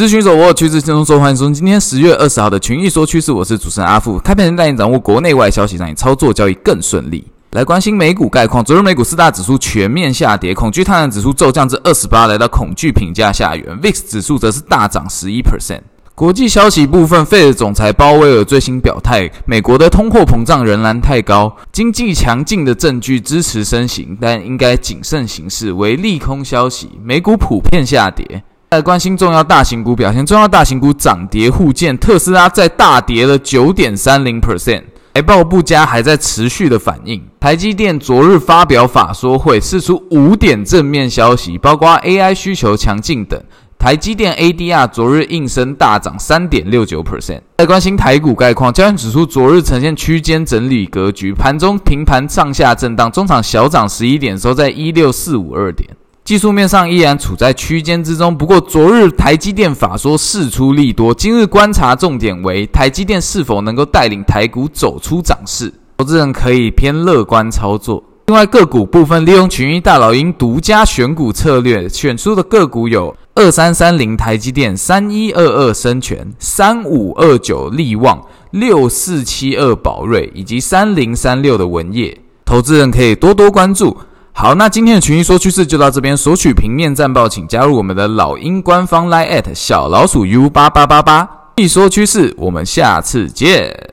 资讯手握趋势轻松说，欢迎收听今天十月二十号的群益说趋势，我是主持人阿富，开盘带你掌握国内外消息，让你操作交易更顺利。来关心美股概况，昨日美股四大指数全面下跌，恐惧贪婪指数骤降至二十八，来到恐惧评价下缘，VIX 指数则是大涨十一 percent。国际消息部分，费的总裁鲍威尔最新表态，美国的通货膨胀仍然太高，经济强劲的证据支持升息，但应该谨慎行事，为利空消息，美股普遍下跌。来关心重要大型股表现，重要大型股涨跌互见，特斯拉在大跌了九点三零 percent，财报不佳还在持续的反应。台积电昨日发表法说会，释出五点正面消息，包括 AI 需求强劲等。台积电 ADR 昨日应声大涨三点六九 percent。在关心台股概况，加权指数昨日呈现区间整理格局，盘中平盘上下震荡，中场小涨十一点，收在一六四五二点。技术面上依然处在区间之中，不过昨日台积电法说事出利多，今日观察重点为台积电是否能够带领台股走出涨势，投资人可以偏乐观操作。另外个股部分，利用群益大老鹰独家选股策略，选出的个股有二三三零台积电、三一二二生全、三五二九力旺、六四七二宝瑞以及三零三六的文业，投资人可以多多关注。好，那今天的群英说趋势就到这边。索取平面战报，请加入我们的老鹰官方 Line@ at 小老鼠 U 八八八八。一说趋势，我们下次见。